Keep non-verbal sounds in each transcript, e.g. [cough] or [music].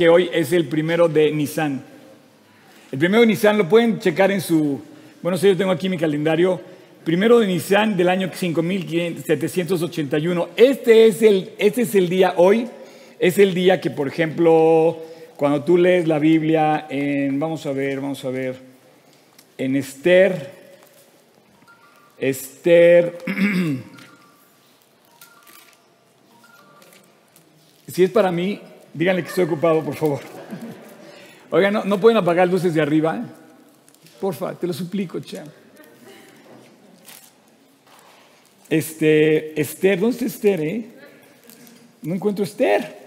que hoy es el primero de Nissan. El primero de Nissan lo pueden checar en su, bueno, sé, yo tengo aquí mi calendario, primero de Nissan del año 5781. Este es el, este es el día hoy, es el día que, por ejemplo, cuando tú lees la Biblia en, vamos a ver, vamos a ver, en Esther, Esther, [clears throat] si es para mí, Díganle que estoy ocupado, por favor. Oigan, ¿no, ¿no pueden apagar luces de arriba? Porfa, te lo suplico, che. Este, Esther, ¿dónde está Esther, eh? No encuentro Esther.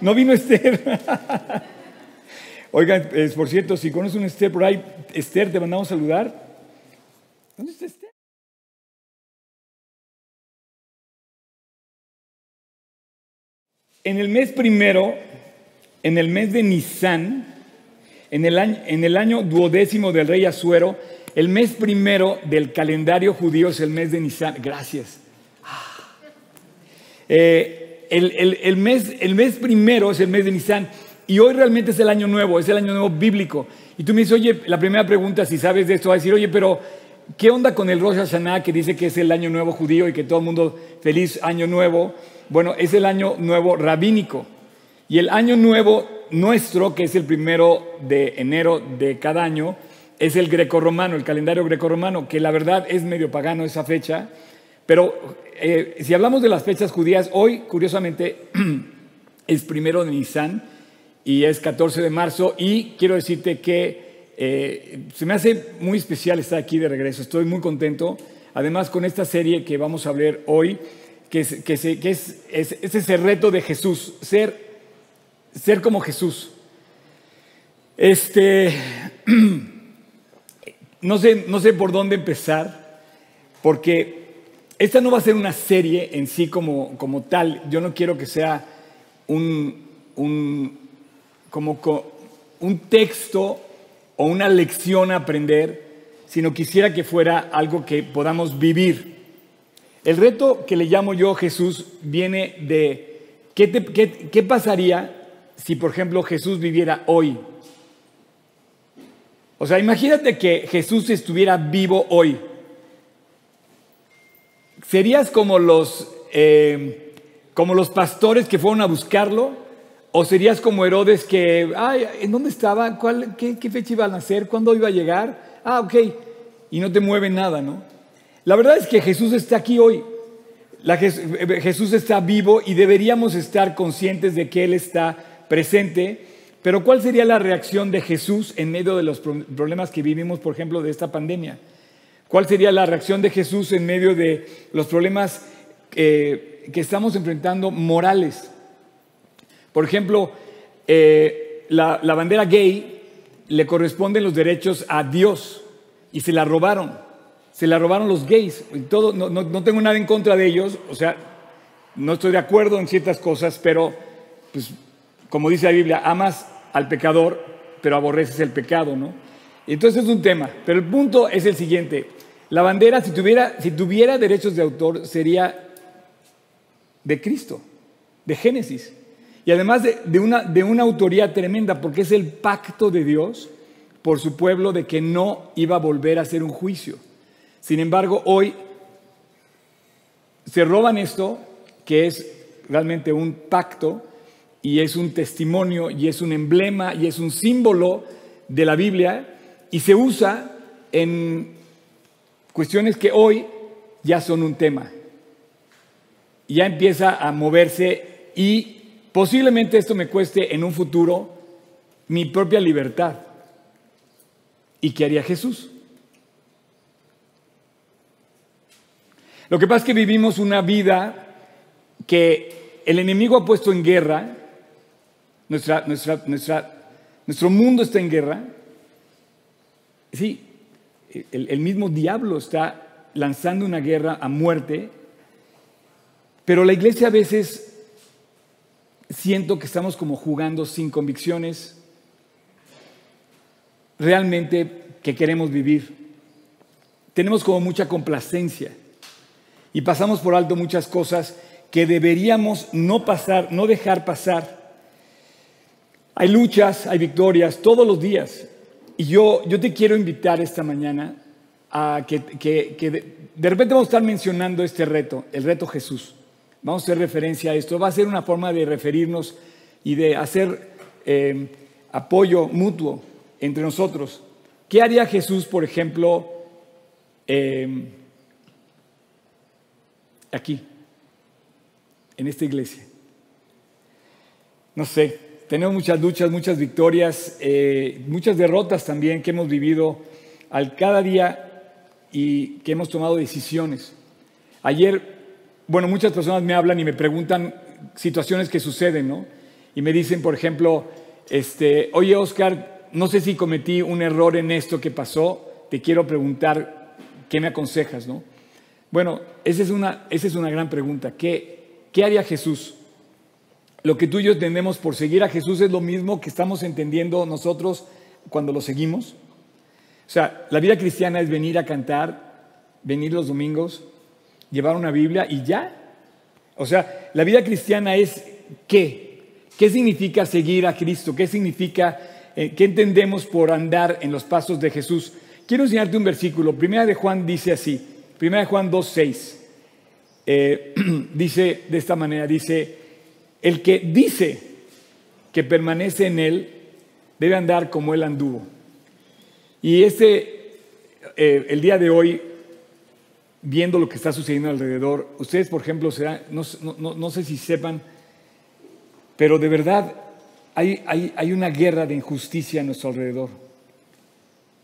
No, vino Esther. [laughs] Oigan, por cierto, si conoces un Esther por ahí, Esther, te mandamos saludar. ¿Dónde está Esther? En el mes primero, en el mes de Nisan, en el, año, en duodécimo del rey Asuero, el mes primero del calendario judío es el mes de Nisan. Gracias. Eh, el, mes, el mes primero es el mes de Nisan y hoy realmente es el año nuevo, es el año nuevo bíblico. Y tú me dices, oye, la primera pregunta, si sabes de esto, va a decir, oye, pero ¿qué onda con el Rosh Hashanah que dice que es el año nuevo judío y que todo el mundo feliz año nuevo? Bueno, es el año nuevo rabínico. Y el año nuevo nuestro, que es el primero de enero de cada año, es el grecorromano, el calendario grecorromano, que la verdad es medio pagano esa fecha. Pero eh, si hablamos de las fechas judías, hoy, curiosamente, [clears throat] es primero de Nisan y es 14 de marzo. Y quiero decirte que eh, se me hace muy especial estar aquí de regreso. Estoy muy contento. Además, con esta serie que vamos a ver hoy, que es, ese reto de Jesús, ser, ser como Jesús. Este, [clears throat] no sé, no sé por dónde empezar, porque esta no va a ser una serie en sí como, como tal. Yo no quiero que sea un, un, como un texto o una lección a aprender, sino quisiera que fuera algo que podamos vivir. El reto que le llamo yo Jesús viene de ¿qué, pasaría si, por ejemplo, Jesús viviera hoy? O sea, imagínate que Jesús estuviera vivo hoy. ¿Serías como los, eh, como los pastores que fueron a buscarlo? ¿O serías como Herodes que, ay, ¿en dónde estaba? ¿Cuál, qué, ¿Qué fecha iba a nacer? ¿Cuándo iba a llegar? Ah, ok. Y no te mueve nada, ¿no? La verdad es que Jesús está aquí hoy. Jesús está vivo y deberíamos estar conscientes de que Él está presente. Pero ¿cuál sería la reacción de Jesús en medio de los problemas que vivimos, por ejemplo, de esta pandemia? ¿Cuál sería la reacción de Jesús en medio de los problemas eh, que estamos enfrentando morales? Por ejemplo, eh, la, bandera gay le corresponden los derechos a Dios y se la robaron se la robaron los gays. Todo, no, tengo nada en contra de ellos, o sea, no estoy de acuerdo en ciertas cosas, pero, pues, como dice la Biblia, amas al pecador, pero aborreces el pecado, ¿no? Entonces es un tema, pero el punto es el siguiente. La bandera, si tuviera, si tuviera derechos de autor, sería de Cristo, de Génesis. Y además de, una, de una autoría tremenda, porque es el pacto de Dios por su pueblo de que no iba a volver a hacer un juicio. Sin embargo, hoy se roban esto, que es realmente un pacto y es un testimonio y es un emblema y es un símbolo de la Biblia y se usa en cuestiones que hoy ya son un tema. Ya empieza a moverse y posiblemente esto me cueste en un futuro mi propia libertad. ¿Y qué haría Jesús? Lo que pasa es que vivimos una vida que el enemigo ha puesto en guerra, nuestro mundo está en guerra. Sí, el mismo diablo está lanzando una guerra a muerte, pero la iglesia a veces siento que estamos como jugando sin convicciones realmente que queremos vivir. Tenemos como mucha complacencia y pasamos por alto muchas cosas que deberíamos no pasar, no dejar pasar. Hay luchas, hay victorias todos los días. Y yo, yo te quiero invitar esta mañana a que, que, de, de, repente vamos a estar mencionando este reto, el reto Jesús. Vamos a hacer referencia a esto. Va a ser una forma de referirnos y de hacer eh, apoyo mutuo entre nosotros. ¿Qué haría Jesús, por ejemplo, eh, aquí, en esta iglesia? No sé, tenemos muchas luchas, muchas victorias, eh, muchas derrotas también que hemos vivido al cada día y que hemos tomado decisiones. Ayer, bueno, muchas personas me hablan y me preguntan situaciones que suceden, ¿no? Y me dicen, por ejemplo, este, oye Oscar, no sé si cometí un error en esto que pasó, te quiero preguntar, ¿qué me aconsejas? ¿no? Bueno, esa es, una, esa es una gran pregunta. ¿Qué, ¿Qué haría Jesús? Lo que tú y yo entendemos por seguir a Jesús es lo mismo que estamos entendiendo nosotros cuando lo seguimos. O sea, la vida cristiana es venir a cantar, venir los domingos, llevar una Biblia y ya. O sea, la vida cristiana es qué? ¿Qué significa seguir a Cristo? ¿Qué significa, eh, qué entendemos por andar en los pasos de Jesús? Quiero enseñarte un versículo. Primera de Juan dice así, Primera de Juan 2.6. Eh, [clears throat] dice de esta manera, dice, el que dice que permanece en él debe andar como él anduvo. Y este, eh, el día de hoy, viendo lo que está sucediendo alrededor, ustedes, por ejemplo, no, no sé si sepan, pero de verdad hay, una guerra de injusticia a nuestro alrededor.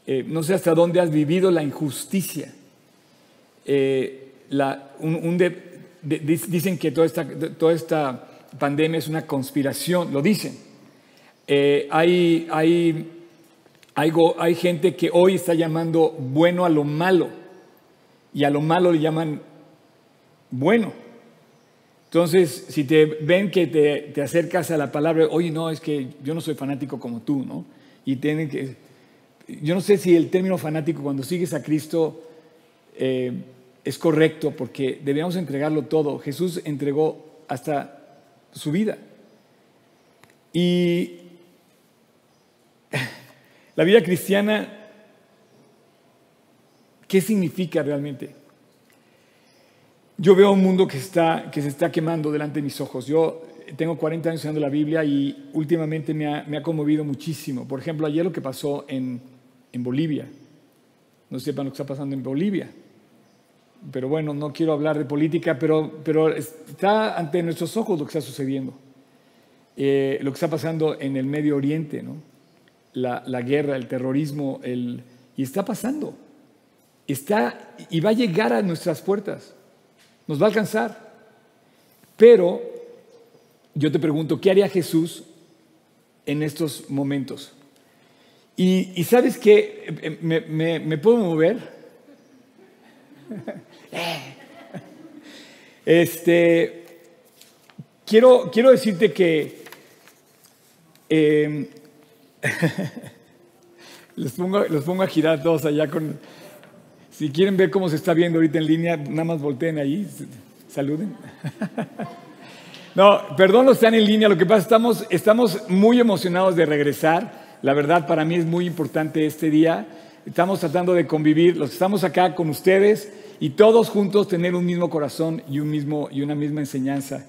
Eh, no sé hasta dónde has vivido la injusticia. Eh, dicen que toda esta, pandemia es una conspiración, lo dicen. Eh, hay, hay, hay gente que hoy está llamando bueno a lo malo y a lo malo le llaman bueno. Entonces, si te ven que te, acercas a la palabra, oye, no, es que yo no soy fanático como tú, ¿no? Y tienen que, yo no sé si el término fanático cuando sigues a Cristo eh, es correcto, porque debemos entregarlo todo. Jesús entregó hasta su vida. Y la vida cristiana, ¿qué significa realmente? Yo veo un mundo que, está, que se está quemando delante de mis ojos. Yo tengo 40 años estudiando la Biblia y últimamente me ha, conmovido muchísimo. Por ejemplo, ayer lo que pasó en, en Bolivia. No sepan lo que está pasando en Bolivia. Pero bueno, no quiero hablar de política, pero, pero está ante nuestros ojos lo que está sucediendo. Eh, lo que está pasando en el Medio Oriente, ¿no? la, la guerra, el terrorismo, el, y está pasando. Está y va a llegar a nuestras puertas nos va a alcanzar. Pero yo te pregunto, ¿qué haría Jesús en estos momentos? Y, sabes que me, puedo mover. [laughs] este, quiero, quiero decirte que em, [laughs] los, pongo, los pongo a girar todos allá con, si quieren ver cómo se está viendo ahorita en línea, nada más volteen ahí, saluden. [laughs] No, perdón los están en línea, lo que pasa, estamos, estamos muy emocionados de regresar. La verdad, para mí es muy importante este día. Estamos tratando de convivir, los estamos acá con ustedes y todos juntos tener un mismo corazón y, un mismo, y una misma enseñanza.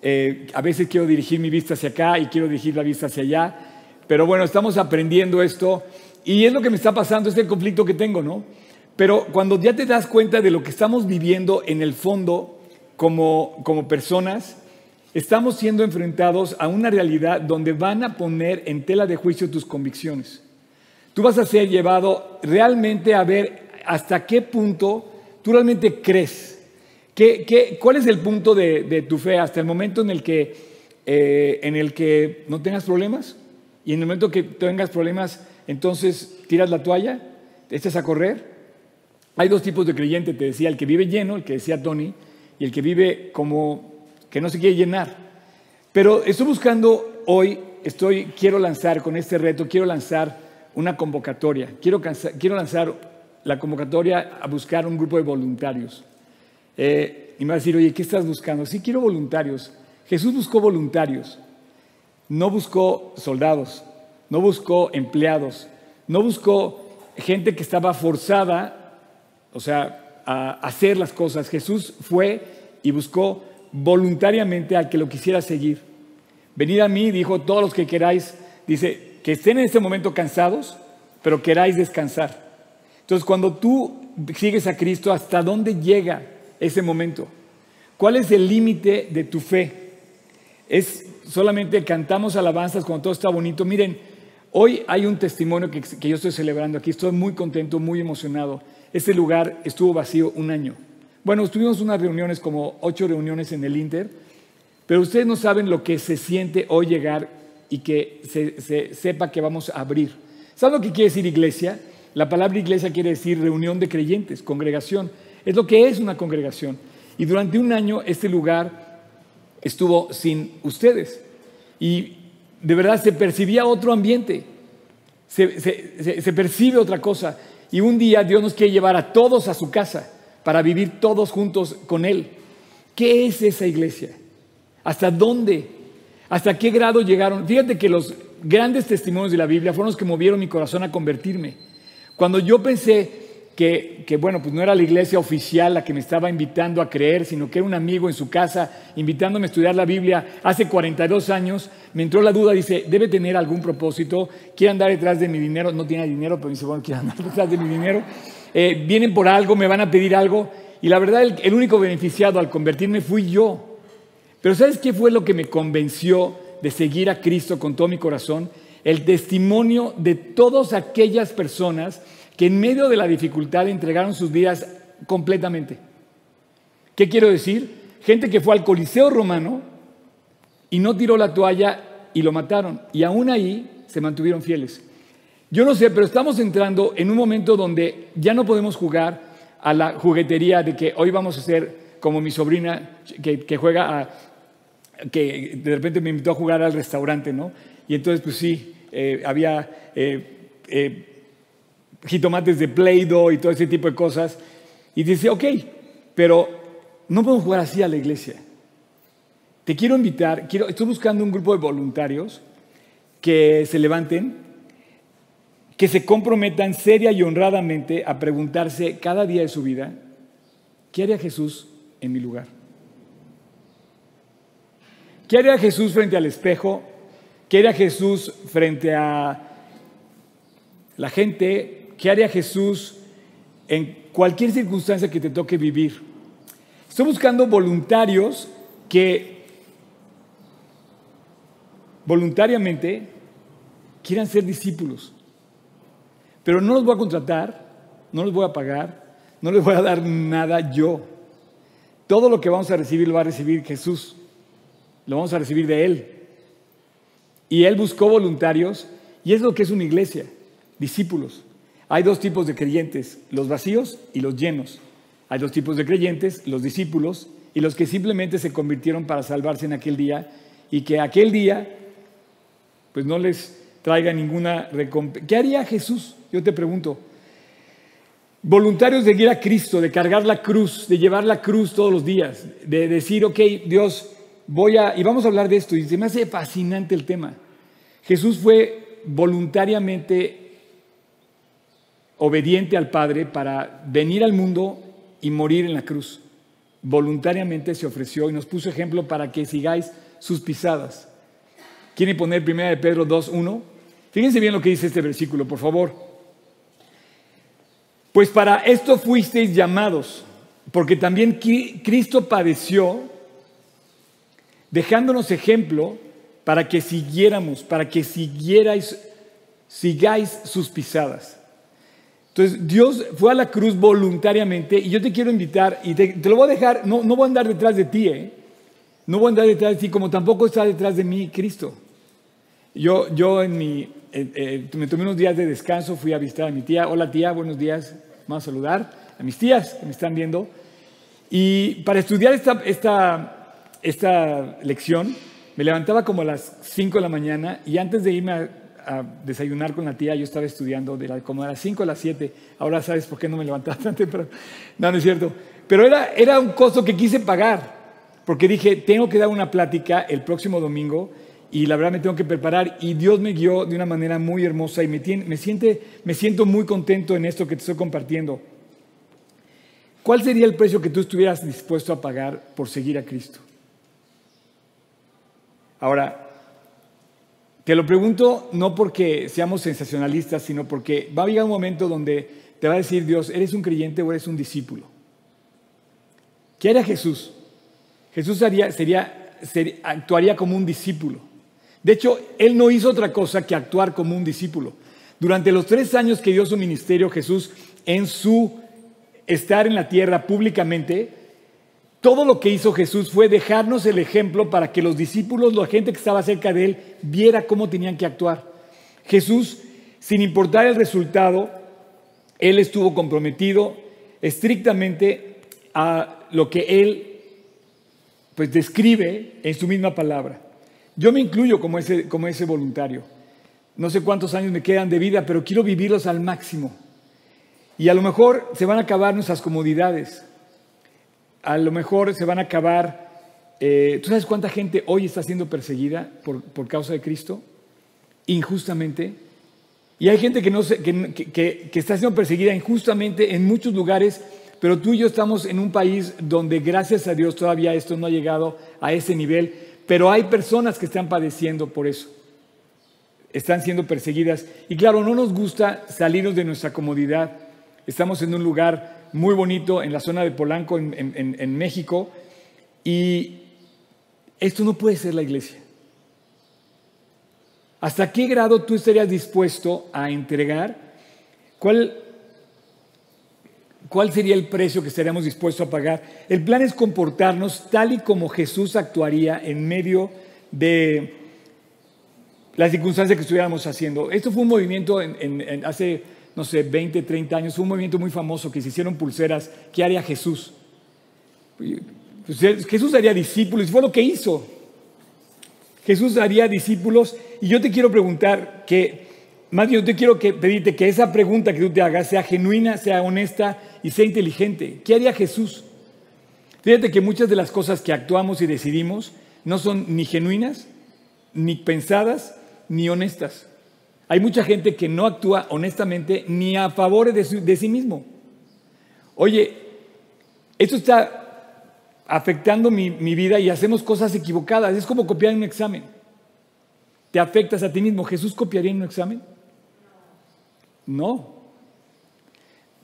Eh, a veces quiero dirigir mi vista hacia acá y quiero dirigir la vista hacia allá, pero bueno, estamos aprendiendo esto y es lo que me está pasando, este conflicto que tengo, ¿no? Pero cuando ya te das cuenta de lo que estamos viviendo en el fondo como, como personas, estamos siendo enfrentados a una realidad donde van a poner en tela de juicio tus convicciones. Tú vas a ser llevado realmente a ver hasta qué punto tú realmente crees. ¿Qué, qué, cuál es el punto de, tu fe hasta el momento en el, que, eh, en el que no tengas problemas? Y en el momento que tengas problemas, entonces tiras la toalla, te echas a correr. Hay dos tipos de creyente, te decía, el que vive lleno, el que decía Tony, y el que vive como que no se quiere llenar. Pero estoy buscando hoy, estoy, quiero lanzar con este reto, quiero lanzar una convocatoria. Quiero, quiero lanzar la convocatoria a buscar un grupo de voluntarios. Eh, y me va a decir, oye, ¿qué estás buscando? Sí, quiero voluntarios. Jesús buscó voluntarios. no buscó soldados, no buscó empleados, no buscó gente que estaba forzada, o sea, a hacer las cosas. Jesús fue y buscó voluntariamente al que lo quisiera seguir. Venid a mí, dijo, todos los que queráis, dice, que estén en este momento cansados, pero queráis descansar. Entonces, cuando tú sigues a Cristo, ¿hasta dónde llega ese momento? ¿Cuál es el límite de tu fe? Es solamente cantamos alabanzas cuando todo está bonito. Miren, hoy hay un testimonio que, que yo estoy celebrando aquí. Estoy muy contento, muy emocionado. Este lugar estuvo vacío un año. Bueno, tuvimos unas reuniones, como ocho reuniones en el Inter, pero ustedes no saben lo que se siente hoy llegar y que se, sepa que vamos a abrir. ¿Saben lo que quiere decir iglesia? La palabra iglesia quiere decir reunión de creyentes, congregación. Es lo que es una congregación. Y durante un año este lugar estuvo sin ustedes. Y de verdad se percibía otro ambiente, se percibe otra cosa. Y un día Dios nos quiere llevar a todos a su casa para vivir todos juntos con Él. ¿Qué es esa iglesia? ¿Hasta dónde? ¿Hasta qué grado llegaron? Fíjate que los grandes testimonios de la Biblia fueron los que movieron mi corazón a convertirme. Cuando yo pensé que, bueno, pues no era la iglesia oficial la que me estaba invitando a creer, sino que era un amigo en su casa invitándome a estudiar la Biblia hace 42 años, me entró la duda, dice, debe tener algún propósito, quiere andar detrás de mi dinero, no tiene dinero, pero dice, bueno, quiere andar [laughs] detrás de mi dinero, eh, vienen por algo, me van a pedir algo. Y la verdad, el, el único beneficiado al convertirme fui yo. Pero ¿sabes qué fue lo que me convenció de seguir a Cristo con todo mi corazón? El testimonio de todas aquellas personas que en medio de la dificultad entregaron sus vidas completamente. ¿Qué quiero decir? Gente que fue al Coliseo romano y no tiró la toalla y lo mataron. Y aún ahí se mantuvieron fieles. Yo no sé, pero estamos entrando en un momento donde ya no podemos jugar a la juguetería de que hoy vamos a ser como mi sobrina que, juega a, que de repente me invitó a jugar al restaurante, ¿no? Y entonces, pues sí, eh, había eh, eh, jitomates de Play-Doh y todo ese tipo de cosas. Y dice, ok, pero no podemos jugar así a la iglesia. Te quiero invitar, quiero, estoy buscando un grupo de voluntarios que se levanten que se comprometan seria y honradamente a preguntarse cada día de su vida, ¿qué haría Jesús en mi lugar? ¿Qué haría Jesús frente al espejo? ¿Qué haría Jesús frente a la gente? ¿Qué haría Jesús en cualquier circunstancia que te toque vivir? Estoy buscando voluntarios que voluntariamente quieran ser discípulos. Pero no los voy a contratar, no los voy a pagar, no les voy a dar nada yo. Todo lo que vamos a recibir lo va a recibir Jesús. Lo vamos a recibir de Él. Y Él buscó voluntarios y es lo que es una iglesia, discípulos. Hay dos tipos de creyentes, los vacíos y los llenos. Hay dos tipos de creyentes, los discípulos y los que simplemente se convirtieron para salvarse en aquel día y que aquel día pues no les traiga ninguna recompensa. ¿Qué haría Jesús? Yo te pregunto. Voluntarios de ir a Cristo, de cargar la cruz, de llevar la cruz todos los días, de decir, ok, Dios, voy a... Y vamos a hablar de esto, y se me hace fascinante el tema. Jesús fue voluntariamente obediente al Padre para venir al mundo y morir en la cruz. Voluntariamente se ofreció y nos puso ejemplo para que sigáis sus pisadas. ¿Quieren poner 1 de Pedro 2.1? Fíjense bien lo que dice este versículo, por favor. Pues para esto fuisteis llamados, porque también Cristo padeció, dejándonos ejemplo para que siguiéramos, para que siguierais, sigáis sus pisadas. Entonces Dios fue a la cruz voluntariamente y yo te quiero invitar y te, lo voy a dejar, no, no voy a andar detrás de ti, ¿eh? no voy a andar detrás de ti como tampoco está detrás de mí Cristo. Yo, yo en mi eh, me tomé unos días de descanso, fui a visitar a mi tía. Hola tía, buenos días. Vamos a saludar a mis tías que me están viendo. Y para estudiar esta, esta, esta lección, me levantaba como a las 5 de la mañana y antes de irme a, desayunar con la tía, yo estaba estudiando de la, como a las 5 a las 7. Ahora sabes por qué no me levantaba [laughs] tan temprano. No, no es cierto. Pero era, era un costo que quise pagar, porque dije, tengo que dar una plática el próximo domingo y la verdad me tengo que preparar y Dios me guió de una manera muy hermosa y me, me, siente, me siento muy contento en esto que te estoy compartiendo. ¿Cuál sería el precio que tú estuvieras dispuesto a pagar por seguir a Cristo? Ahora, te lo pregunto no porque seamos sensacionalistas, sino porque va a llegar un momento donde te va a decir Dios, ¿eres un creyente o eres un discípulo? ¿Qué haría Jesús? Jesús sería, actuaría como un discípulo. De hecho, él no hizo otra cosa que actuar como un discípulo. Durante los tres años que dio su ministerio, Jesús, en su estar en la tierra públicamente, todo lo que hizo Jesús fue dejarnos el ejemplo para que los discípulos, la gente que estaba cerca de él, viera cómo tenían que actuar. Jesús, sin importar el resultado, él estuvo comprometido estrictamente a lo que él pues describe en su misma palabra. Yo me incluyo como ese, como ese voluntario. No sé cuántos años me quedan de vida, pero quiero vivirlos al máximo. Y a lo mejor se van a acabar nuestras comodidades a lo mejor se van a acabar. Eh, ¿Tú sabes cuánta gente hoy está siendo perseguida por, causa de Cristo? Injustamente. Y hay gente que, no que, está siendo perseguida injustamente en muchos lugares, pero tú y yo estamos en un país donde gracias a Dios todavía esto no ha llegado a ese nivel, pero hay personas que están padeciendo por eso. Están siendo perseguidas. Y claro, no nos gusta salirnos de nuestra comodidad. Estamos en un lugar muy bonito en la zona de Polanco, en, México, y esto no puede ser la iglesia. ¿Hasta qué grado tú estarías dispuesto a entregar? ¿Cuál, ¿Cuál sería el precio que estaríamos dispuestos a pagar? El plan es comportarnos tal y como Jesús actuaría en medio de las circunstancias que estuviéramos haciendo. Esto fue un movimiento en, hace no sé, 20, 30 años, fue un movimiento muy famoso que se hicieron pulseras. ¿Qué haría Jesús? Pues, Jesús haría discípulos, fue lo que hizo. Jesús haría discípulos y yo te quiero preguntar que, más bien yo te quiero pedirte que esa pregunta que tú te hagas sea genuina, sea honesta y sea inteligente. ¿Qué haría Jesús? Fíjate que muchas de las cosas que actuamos y decidimos no son ni genuinas, ni pensadas, ni honestas. Hay mucha gente que no actúa honestamente ni a favor de, sí mismo. Oye, esto está afectando mi, vida y hacemos cosas equivocadas. Es como copiar en un examen. Te afectas a ti mismo. ¿Jesús copiaría en un examen? No.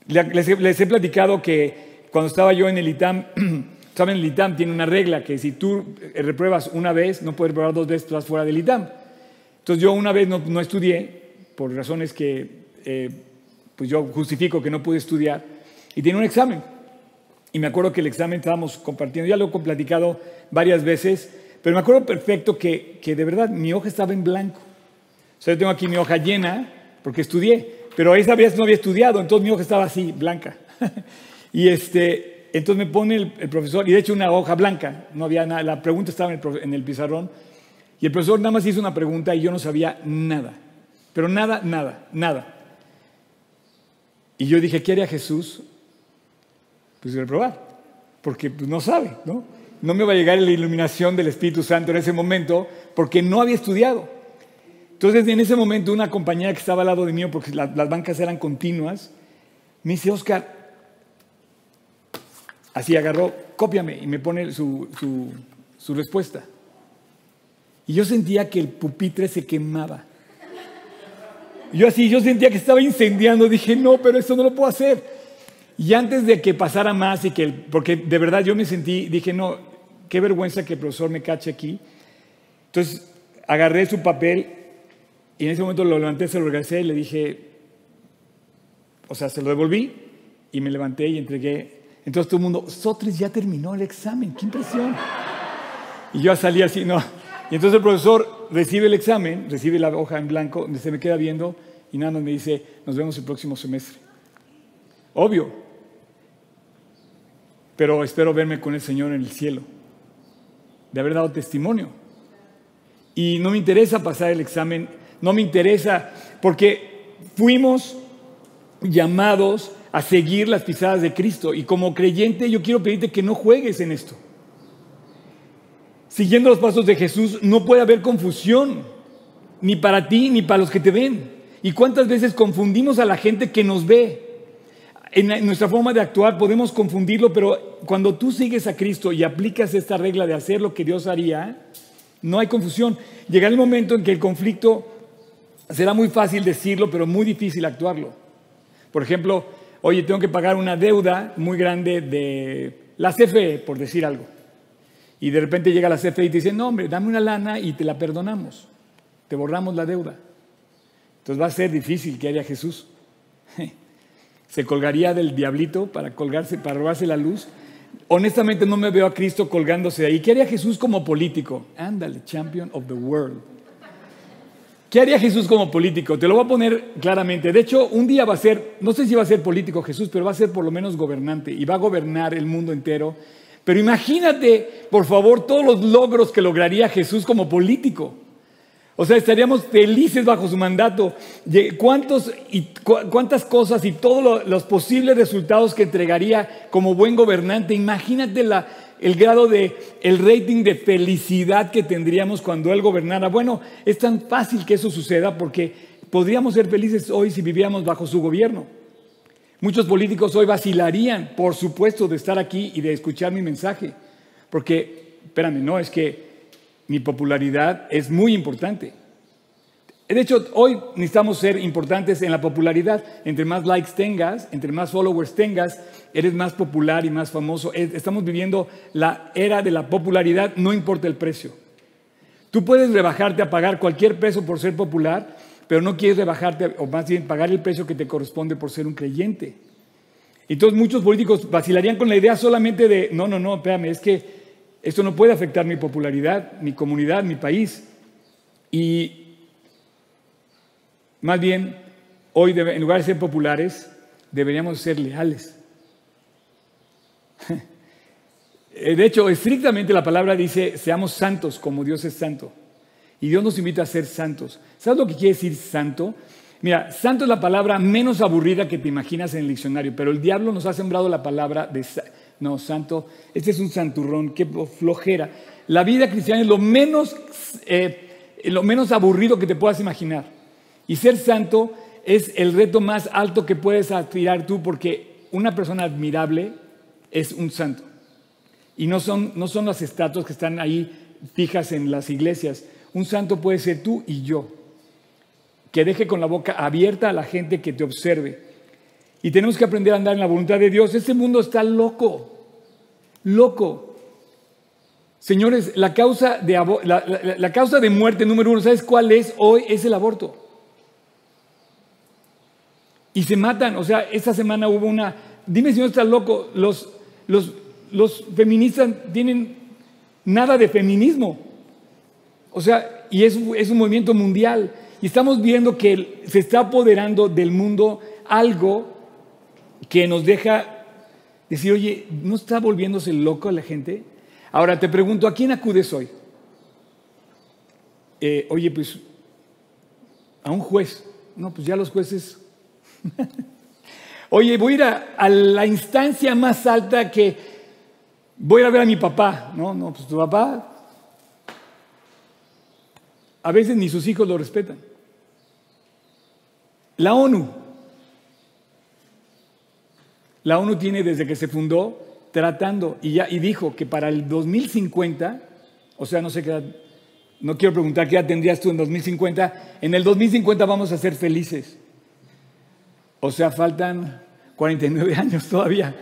Les, he platicado que cuando estaba yo en el ITAM, [clears throat] saben, el ITAM tiene una regla que si tú repruebas una vez, no puedes reprobar dos veces, tú fuera del ITAM. Entonces yo una vez no, estudié, por razones que eh, pues yo justifico que no pude estudiar, y tenía un examen. Y me acuerdo que el examen estábamos compartiendo, ya lo he platicado varias veces, pero me acuerdo perfecto que, que de verdad mi hoja estaba en blanco. O sea, yo tengo aquí mi hoja llena porque estudié, pero esa vez no había estudiado, entonces mi hoja estaba así, blanca. [laughs] y este, entonces me pone el, profesor, y de hecho una hoja blanca, no había nada, la pregunta estaba en el, en el pizarrón, y el profesor nada más hizo una pregunta y yo no sabía nada. Pero nada, nada, nada. Y yo dije, ¿qué haría Jesús? Pues reprobar, porque pues, no sabe, ¿no? No me va a llegar la iluminación del Espíritu Santo en ese momento, porque no había estudiado. Entonces, en ese momento, una compañera que estaba al lado de mí, porque las, bancas eran continuas, me dice, Oscar, así agarró, cópiame, y me pone su, su respuesta. Y yo sentía que el pupitre se quemaba. Yo así, yo sentía que estaba incendiando, dije, no, pero esto no lo puedo hacer. Y antes de que pasara más y que, porque de verdad yo me sentí, dije, no, qué vergüenza que el profesor me cache aquí. Entonces agarré su papel y en ese momento lo levanté, se lo regresé y le dije, o sea, se lo devolví y me levanté y entregué. Entonces todo el mundo, Sotris ya terminó el examen, qué impresión. Y yo salí así, no. Y entonces el profesor recibe el examen, recibe la hoja en blanco, se me queda viendo y nada más me dice, nos vemos el próximo semestre. Obvio. Pero espero verme con el Señor en el cielo, de haber dado testimonio. Y no me interesa pasar el examen, no me interesa, porque fuimos llamados a seguir las pisadas de Cristo. Y como creyente yo quiero pedirte que no juegues en esto. Siguiendo los pasos de Jesús, no puede haber confusión, ni para ti ni para los que te ven. ¿Y cuántas veces confundimos a la gente que nos ve? En nuestra forma de actuar podemos confundirlo, pero cuando tú sigues a Cristo y aplicas esta regla de hacer lo que Dios haría, no hay confusión. Llega el momento en que el conflicto será muy fácil decirlo, pero muy difícil actuarlo. Por ejemplo, oye, tengo que pagar una deuda muy grande de la CFE, por decir algo. Y de repente llega la CFE y te dice, no, hombre, dame una lana y te la perdonamos. Te borramos la deuda. Entonces va a ser difícil que haya Jesús. [laughs] Se colgaría del diablito para colgarse, para robarse la luz. Honestamente no me veo a Cristo colgándose de ahí. ¿Qué haría Jesús como político? Ándale, champion of the world. ¿Qué haría Jesús como político? Te lo voy a poner claramente. De hecho, un día va a ser, no sé si va a ser político Jesús, pero va a ser por lo menos gobernante y va a gobernar el mundo entero. Pero imagínate, por favor, todos los logros que lograría Jesús como político. O sea, estaríamos felices bajo su mandato. ¿Cuántos y cuántas cosas y todos los posibles resultados que entregaría como buen gobernante? Imagínate la, el grado de, el rating de felicidad que tendríamos cuando Él gobernara. Bueno, es tan fácil que eso suceda porque podríamos ser felices hoy si viviéramos bajo su gobierno. Muchos políticos hoy vacilarían, por supuesto, de estar aquí y de escuchar mi mensaje. Porque, espérame, no, es que mi popularidad es muy importante. De hecho, hoy necesitamos ser importantes en la popularidad. Entre más likes tengas, entre más followers tengas, eres más popular y más famoso. Estamos viviendo la era de la popularidad, no importa el precio. Tú puedes rebajarte a pagar cualquier peso por ser popular, pero no quieres rebajarte, o más bien pagar el precio que te corresponde por ser un creyente. Entonces muchos políticos vacilarían con la idea solamente de, no, no, no, espérame, es que esto no puede afectar mi popularidad, mi comunidad, mi país. Y más bien, hoy en lugar de ser populares, deberíamos ser leales. [laughs] De hecho, estrictamente la palabra dice, seamos santos como Dios es santo. Y Dios nos invita a ser santos. ¿Sabes lo que quiere decir santo? Mira, santo es la palabra menos aburrida que te imaginas en el diccionario, pero el diablo nos ha sembrado la palabra de... No, santo, este es un santurrón, qué flojera. La vida cristiana es lo menos, eh, lo menos aburrido que te puedas imaginar. Y ser santo es el reto más alto que puedes aspirar tú porque una persona admirable es un santo. Y no son, no son las estatuas que están ahí fijas en las iglesias. Un santo puede ser tú y yo, que deje con la boca abierta a la gente que te observe. Y tenemos que aprender a andar en la voluntad de Dios. Este mundo está loco, loco. Señores, la causa de, la causa de muerte número uno, ¿sabes cuál es hoy? Es el aborto y se matan. O sea, esta semana hubo una... Dime si no estás loco, los, los, los feministas tienen nada de feminismo. O sea, y es, un movimiento mundial. Y estamos viendo que se está apoderando del mundo algo que nos deja decir, oye, ¿no está volviéndose loco la gente? Ahora te pregunto, ¿a quién acudes hoy? Eh, oye, pues a un juez. No, pues ya los jueces [laughs] Oye, voy a ir a, la instancia más alta que voy a ver a mi papá. No, no, pues tu papá. A veces ni sus hijos lo respetan. La ONU. La ONU tiene desde que se fundó tratando y, ya, y dijo que para el 2050, o sea, no sé qué, no quiero preguntar qué edad tendrías tú en 2050, en el 2050 vamos a ser felices. O sea, faltan 49 años todavía.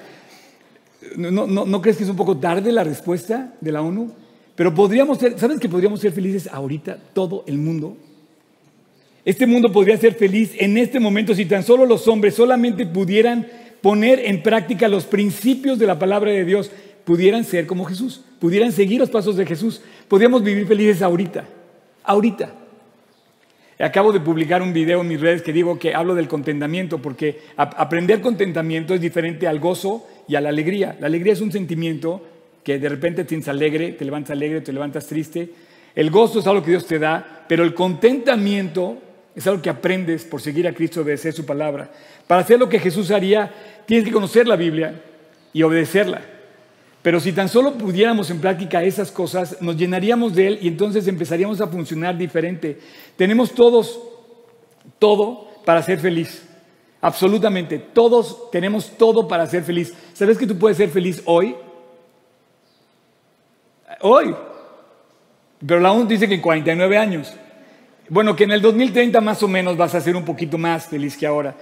¿No, crees que es un poco tarde la respuesta de la ONU? Pero podríamos ser, ¿sabes que podríamos ser felices ahorita, todo el mundo? Este mundo podría ser feliz en este momento si tan solo los hombres solamente pudieran poner en práctica los principios de la palabra de Dios, pudieran ser como Jesús, pudieran seguir los pasos de Jesús, podríamos vivir felices ahorita, ahorita. Acabo de publicar un video en mis redes que digo que hablo del contentamiento, porque aprender contentamiento es diferente al gozo y a la alegría. La alegría es un sentimiento que de repente te alegre, te levantas alegre, te levantas triste. El gozo es algo que Dios te da, pero el contentamiento es algo que aprendes por seguir a Cristo, obedecer su palabra. Para hacer lo que Jesús haría, tienes que conocer la Biblia y obedecerla. Pero si tan solo pudiéramos en práctica esas cosas, nos llenaríamos de Él y entonces empezaríamos a funcionar diferente. Tenemos todos, todo para ser feliz. Absolutamente. Todos tenemos todo para ser feliz. ¿Sabes que tú puedes ser feliz hoy? Hoy. Pero la ONU dice que en 49 años. Bueno, que en el 2030 más o menos vas a ser un poquito más feliz que ahora.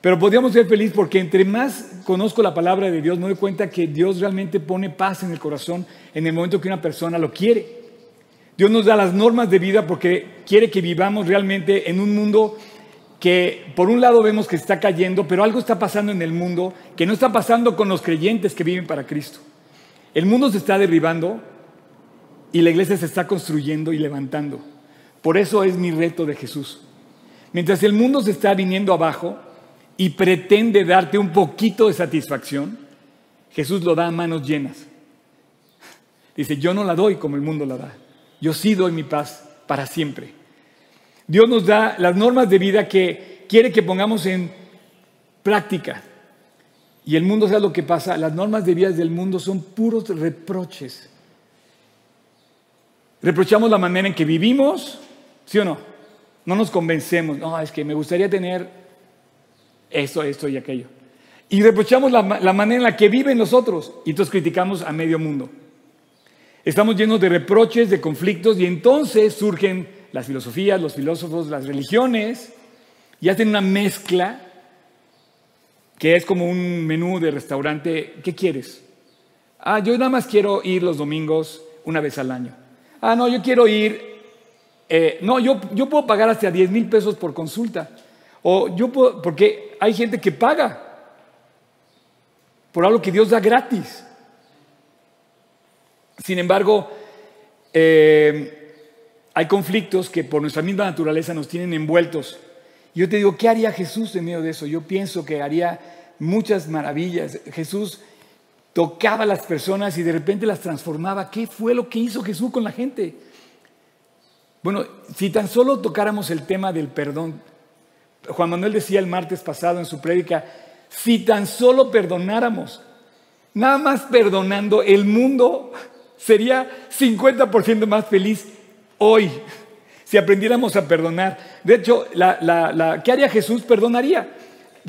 Pero podríamos ser felices porque entre más conozco la palabra de Dios, me doy cuenta que Dios realmente pone paz en el corazón en el momento que una persona lo quiere. Dios nos da las normas de vida porque quiere que vivamos realmente en un mundo que por un lado vemos que está cayendo, pero algo está pasando en el mundo que no está pasando con los creyentes que viven para Cristo. El mundo se está derribando y la iglesia se está construyendo y levantando. Por eso es mi reto de Jesús. Mientras el mundo se está viniendo abajo y pretende darte un poquito de satisfacción, Jesús lo da a manos llenas. Dice, yo no la doy como el mundo la da. Yo sí doy mi paz para siempre. Dios nos da las normas de vida que quiere que pongamos en práctica. Y el mundo, ¿sabe lo que pasa? Las normas de vida del mundo son puros reproches. Reprochamos la manera en que vivimos, ¿sí o no? No nos convencemos. No, es que me gustaría tener esto, esto y aquello. Y reprochamos la, la manera en la que viven nosotros. Y entonces criticamos a medio mundo. Estamos llenos de reproches, de conflictos, y entonces surgen las filosofías, los filósofos, las religiones, y hacen una mezcla que es como un menú de restaurante. ¿Qué quieres? Ah, yo nada más quiero ir los domingos una vez al año. Ah, no, yo quiero ir, eh, no, yo, yo puedo pagar hasta 10 mil pesos por consulta. O yo puedo, porque hay gente que paga por algo que Dios da gratis. Sin embargo, eh, hay conflictos que por nuestra misma naturaleza nos tienen envueltos. Yo te digo, ¿qué haría Jesús en medio de eso? Yo pienso que haría muchas maravillas. Jesús tocaba a las personas y de repente las transformaba. ¿Qué fue lo que hizo Jesús con la gente? Bueno, si tan solo tocáramos el tema del perdón, Juan Manuel decía el martes pasado en su prédica, si tan solo perdonáramos, nada más perdonando, el mundo sería 50% más feliz hoy, si aprendiéramos a perdonar. De hecho, ¿qué haría Jesús? Perdonaría.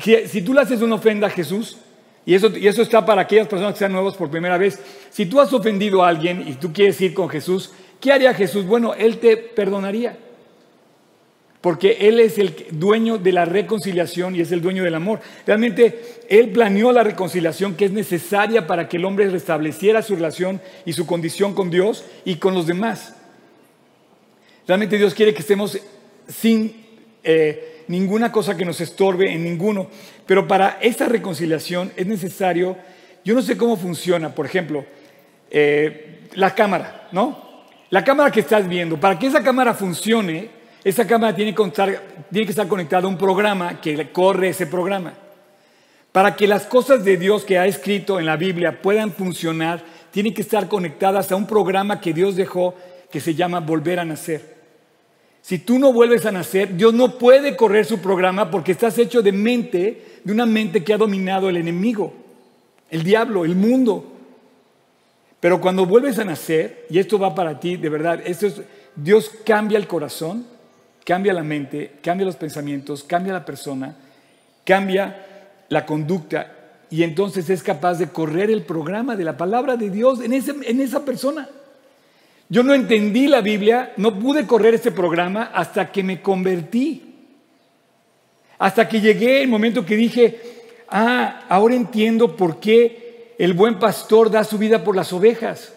Si, tú le haces una ofrenda a Jesús, y eso, y eso está para aquellas personas que sean nuevos por primera vez, si tú has ofendido a alguien y tú quieres ir con Jesús, ¿qué haría Jesús? Bueno, Él te perdonaría. Porque Él es el dueño de la reconciliación y es el dueño del amor. Realmente Él planeó la reconciliación que es necesaria para que el hombre restableciera su relación y su condición con Dios y con los demás. Realmente Dios quiere que estemos sin eh, ninguna cosa que nos estorbe en ninguno. Pero para esta reconciliación es necesario, yo no sé cómo funciona, por ejemplo, eh, la cámara, ¿no? La cámara que estás viendo, para que esa cámara funcione, esa cámara tiene que, estar, tiene que estar conectada a un programa que corre ese programa. Para que las cosas de Dios que ha escrito en la Biblia puedan funcionar, tienen que estar conectadas a un programa que Dios dejó que se llama Volver a Nacer. Si tú no vuelves a nacer, Dios no puede correr su programa porque estás hecho de mente, de una mente que ha dominado el enemigo, el diablo, el mundo. Pero cuando vuelves a nacer, y esto va para ti, de verdad, esto es, Dios cambia el corazón, cambia la mente, cambia los pensamientos, cambia la persona, cambia la conducta, y entonces es capaz de correr el programa de la palabra de Dios en, en esa persona. Yo no entendí la Biblia, no pude correr este programa hasta que me convertí. Hasta que llegué el momento que dije, ah, ahora entiendo por qué el buen pastor da su vida por las ovejas.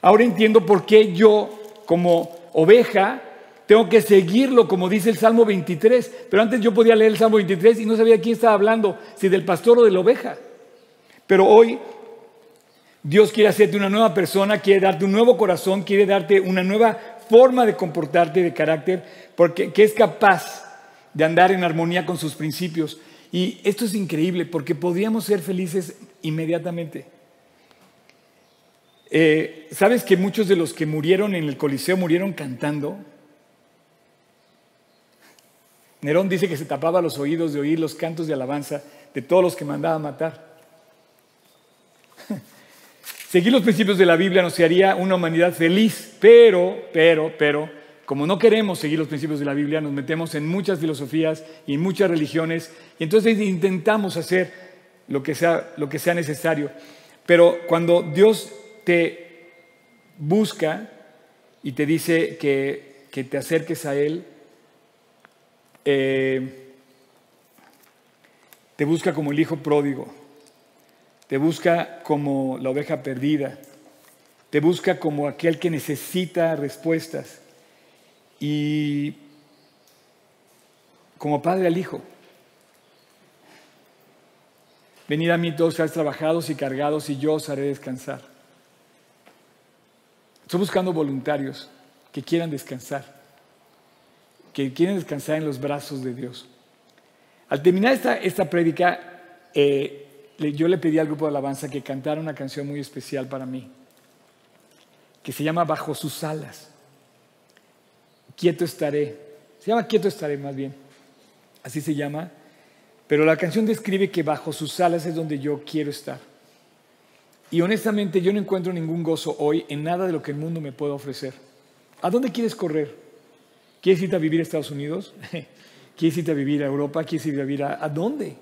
Ahora entiendo por qué yo, como oveja, tengo que seguirlo, como dice el Salmo 23. Pero antes yo podía leer el Salmo 23 y no sabía quién estaba hablando, si del pastor o de la oveja. Pero hoy Dios quiere hacerte una nueva persona, quiere darte un nuevo corazón, quiere darte una nueva forma de comportarte, de carácter, porque que es capaz de andar en armonía con sus principios. Y esto es increíble porque podríamos ser felices inmediatamente. Eh, ¿Sabes que muchos de los que murieron en el Coliseo murieron cantando? Nerón dice que se tapaba los oídos de oír los cantos de alabanza de todos los que mandaba matar. Seguir los principios de la Biblia nos haría una humanidad feliz, pero, pero, pero, como no queremos seguir los principios de la Biblia, nos metemos en muchas filosofías y en muchas religiones, y entonces intentamos hacer lo que sea, lo que sea necesario. Pero cuando Dios te busca y te dice que, que te acerques a Él, eh, te busca como el hijo pródigo, te busca como la oveja perdida, te busca como aquel que necesita respuestas y como padre al hijo. Venid a mí todos seas trabajados y cargados y yo os haré descansar. Estoy buscando voluntarios que quieran descansar, que quieren descansar en los brazos de Dios. Al terminar esta, esta prédica, eh, yo le pedí al grupo de alabanza que cantara una canción muy especial para mí, que se llama Bajo sus alas. Quieto estaré. Se llama Quieto estaré más bien. Así se llama. Pero la canción describe que bajo sus alas es donde yo quiero estar. Y honestamente yo no encuentro ningún gozo hoy en nada de lo que el mundo me puede ofrecer. ¿A dónde quieres correr? ¿Quieres irte a vivir a Estados Unidos? [laughs] ¿Quieres irte a vivir a Europa? ¿Quieres ir a vivir a, dónde?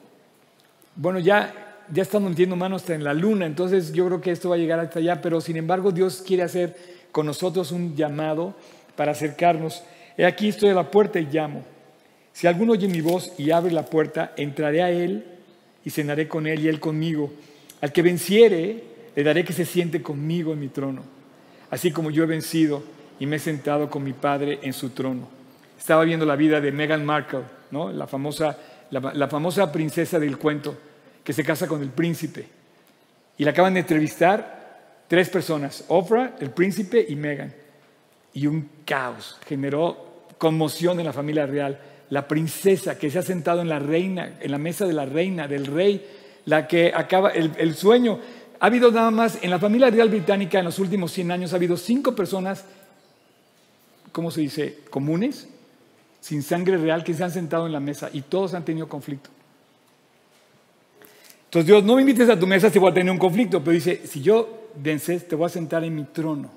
Bueno, ya, ya estamos metiendo manos hasta en la luna, entonces yo creo que esto va a llegar hasta allá, pero sin embargo Dios quiere hacer con nosotros un llamado para acercarnos. He aquí estoy a la puerta y llamo. Si alguno oye mi voz y abre la puerta, entraré a él y cenaré con él y él conmigo. Al que venciere, le daré que se siente conmigo en mi trono, así como yo he vencido y me he sentado con mi Padre en su trono. Estaba viendo la vida de Meghan Markle, ¿no? la, famosa, la, famosa princesa del cuento, que se casa con el príncipe. Y la acaban de entrevistar tres personas, Oprah, el príncipe y Meghan. Y un caos generó conmoción en la familia real la princesa que se ha sentado en la reina, en la mesa de la reina, del rey, la que acaba el, sueño. Ha habido nada más, en la familia real británica en los últimos 100 años ha habido cinco personas, ¿cómo se dice?, comunes, sin sangre real, que se han sentado en la mesa y todos han tenido conflicto. Entonces Dios, no me invites a tu mesa si voy a tener un conflicto, pero dice, si yo vences, te voy a sentar en mi trono.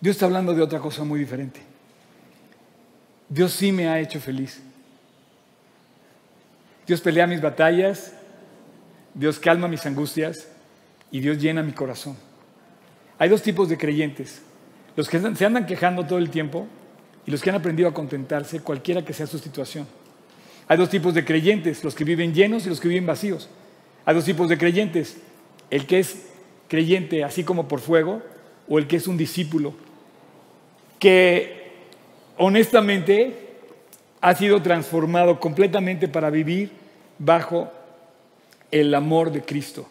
Dios está hablando de otra cosa muy diferente. Dios sí me ha hecho feliz. Dios pelea mis batallas, Dios calma mis angustias y Dios llena mi corazón. Hay dos tipos de creyentes, los que se andan quejando todo el tiempo y los que han aprendido a contentarse cualquiera que sea su situación. Hay dos tipos de creyentes, los que viven llenos y los que viven vacíos. Hay dos tipos de creyentes, el que es creyente así como por fuego o el que es un discípulo que honestamente ha sido transformado completamente para vivir bajo el amor de Cristo.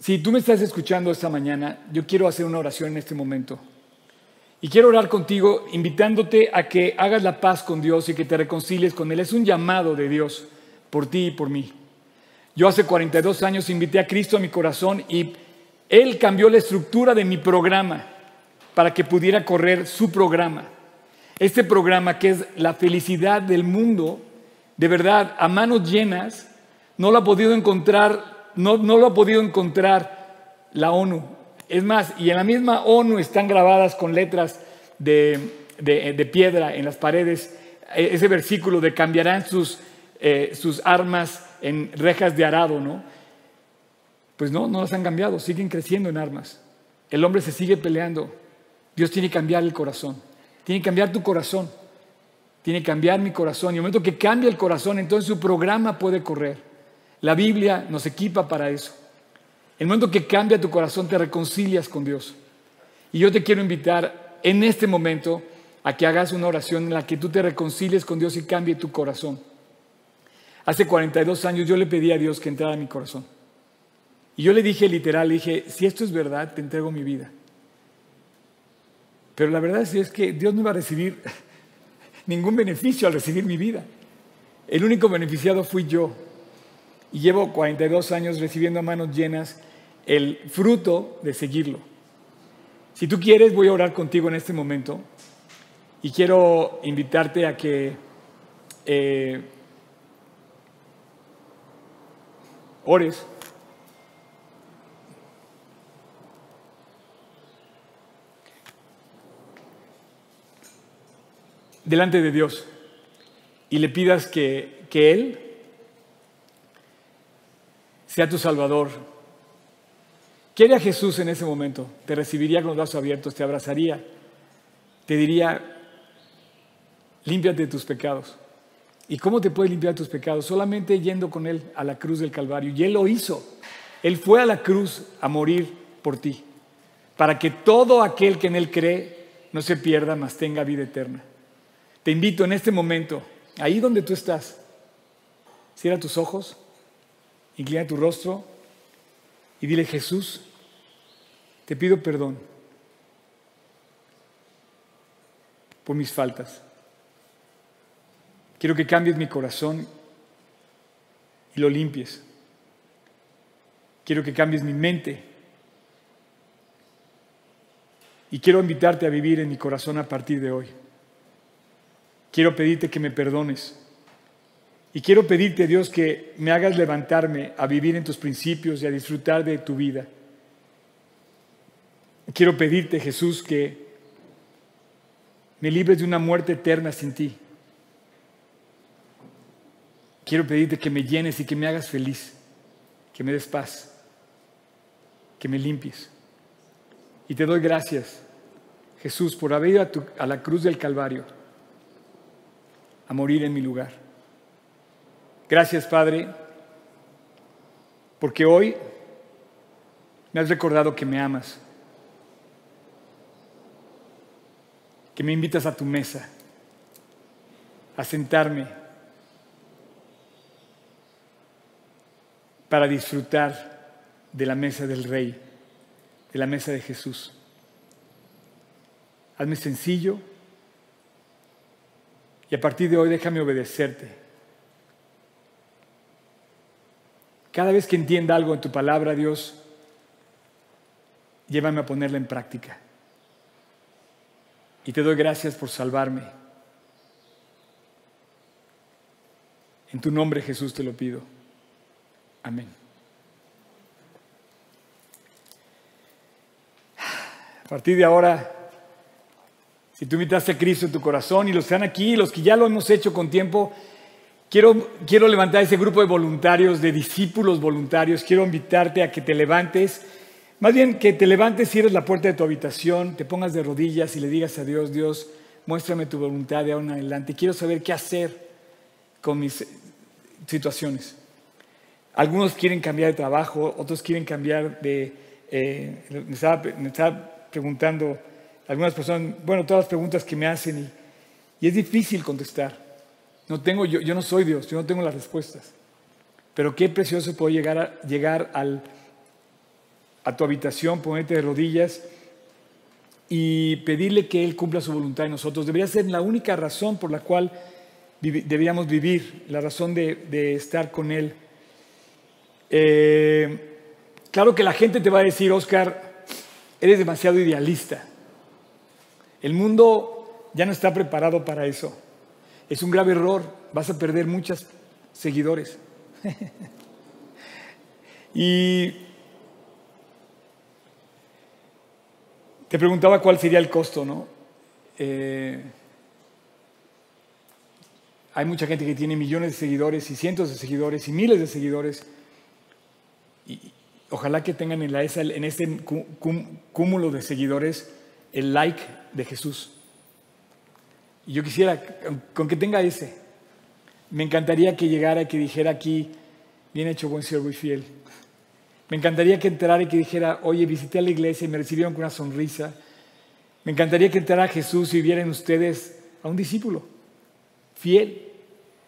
Si tú me estás escuchando esta mañana, yo quiero hacer una oración en este momento. Y quiero orar contigo invitándote a que hagas la paz con Dios y que te reconcilies con Él. Es un llamado de Dios por ti y por mí. Yo hace 42 años invité a Cristo a mi corazón y Él cambió la estructura de mi programa para que pudiera correr su programa. Este programa que es la felicidad del mundo, de verdad, a manos llenas, no lo ha podido encontrar, no, no lo ha podido encontrar la ONU. Es más, y en la misma ONU están grabadas con letras de, piedra en las paredes e, ese versículo de cambiarán sus, eh, sus armas en rejas de arado, ¿no? Pues no, no las han cambiado, siguen creciendo en armas. El hombre se sigue peleando. Dios tiene que cambiar el corazón. Tiene que cambiar tu corazón. Tiene que cambiar mi corazón. Y el momento que cambia el corazón, entonces su programa puede correr. La Biblia nos equipa para eso. El momento que cambia tu corazón, te reconcilias con Dios. Y yo te quiero invitar en este momento a que hagas una oración en la que tú te reconcilies con Dios y cambie tu corazón. Hace 42 años yo le pedí a Dios que entrara en mi corazón. Y yo le dije literal, le dije, si esto es verdad, te entrego mi vida. Pero la verdad es que Dios no iba a recibir [laughs] ningún beneficio al recibir mi vida. El único beneficiado fui yo. Y llevo 42 años recibiendo a manos llenas el fruto de seguirlo. Si tú quieres, voy a orar contigo en este momento. Y quiero invitarte a que eh, ores. delante de Dios y le pidas que, que Él sea tu Salvador. ¿Qué haría Jesús en ese momento? Te recibiría con los brazos abiertos, te abrazaría, te diría, límpiate de tus pecados. ¿Y cómo te puedes limpiar de tus pecados? Solamente yendo con Él a la cruz del Calvario. Y Él lo hizo. Él fue a la cruz a morir por ti, para que todo aquel que en Él cree no se pierda, mas tenga vida eterna. Te invito en este momento, ahí donde tú estás, cierra tus ojos, inclina tu rostro y dile, Jesús, te pido perdón por mis faltas. Quiero que cambies mi corazón y lo limpies. Quiero que cambies mi mente. Y quiero invitarte a vivir en mi corazón a partir de hoy. Quiero pedirte que me perdones. Y quiero pedirte, Dios, que me hagas levantarme a vivir en tus principios y a disfrutar de tu vida. Quiero pedirte, Jesús, que me libres de una muerte eterna sin ti. Quiero pedirte que me llenes y que me hagas feliz, que me des paz, que me limpies. Y te doy gracias, Jesús, por haber ido a, a la cruz del Calvario a morir en mi lugar. Gracias, Padre, porque hoy me has recordado que me amas, que me invitas a tu mesa, a sentarme para disfrutar de la mesa del Rey, de la mesa de Jesús. Hazme sencillo y a partir de hoy déjame obedecerte. Cada vez que entienda algo en tu palabra, Dios, llévame a ponerla en práctica. Y te doy gracias por salvarme. En tu nombre, Jesús, te lo pido. Amén. A partir de ahora si tú invitaste a Cristo en tu corazón y los que están aquí, los que ya lo hemos hecho con tiempo, quiero, quiero levantar ese grupo de voluntarios, de discípulos voluntarios. Quiero invitarte a que te levantes. Más bien que te levantes, cierres la puerta de tu habitación, te pongas de rodillas y le digas a Dios, Dios, muéstrame tu voluntad de ahora en adelante. Quiero saber qué hacer con mis situaciones. Algunos quieren cambiar de trabajo, otros quieren cambiar de... Eh, me, estaba, me estaba preguntando algunas personas, bueno, todas las preguntas que me hacen y, es difícil contestar. No tengo, yo, yo no soy Dios, yo no tengo las respuestas. Pero qué precioso puedo llegar, a, llegar al, a tu habitación, ponerte de rodillas y pedirle que Él cumpla su voluntad en nosotros. Debería ser la única razón por la cual deberíamos vivir, la razón de, estar con Él. Eh, claro que la gente te va a decir, Oscar, eres demasiado idealista. El mundo ya no está preparado para eso. Es un grave error. Vas a perder muchos seguidores. [laughs] y te preguntaba cuál sería el costo, ¿no? Eh, hay mucha gente que tiene millones de seguidores y cientos de seguidores y miles de seguidores. Y ojalá que tengan en, la, en este cúmulo de seguidores el like de Jesús. Y yo quisiera, con que tenga ese, me encantaría que llegara y que dijera aquí, bien hecho, buen siervo y fiel. Me encantaría que entrara y que dijera, oye, visité a la iglesia y me recibieron con una sonrisa. Me encantaría que entrara Jesús y vieran ustedes a un discípulo fiel.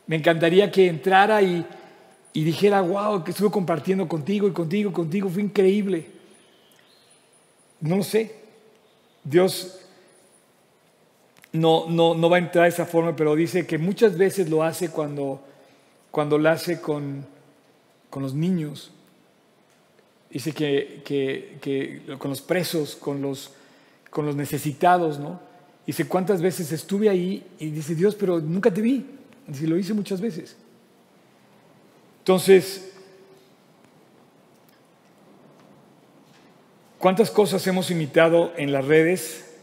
Me encantaría que entrara y, y dijera, wow, que estuve compartiendo contigo y contigo y contigo, fue increíble. No lo sé. Dios no, no, no va a entrar esa forma, pero dice que muchas veces lo hace cuando, cuando lo hace con, con los niños. Dice que, que, que, con los presos, con los, con los necesitados, ¿no? Dice, ¿cuántas veces estuve ahí? Y dice, Dios, pero nunca te vi. Dice, lo hice muchas veces. Entonces, ¿cuántas cosas hemos imitado en las redes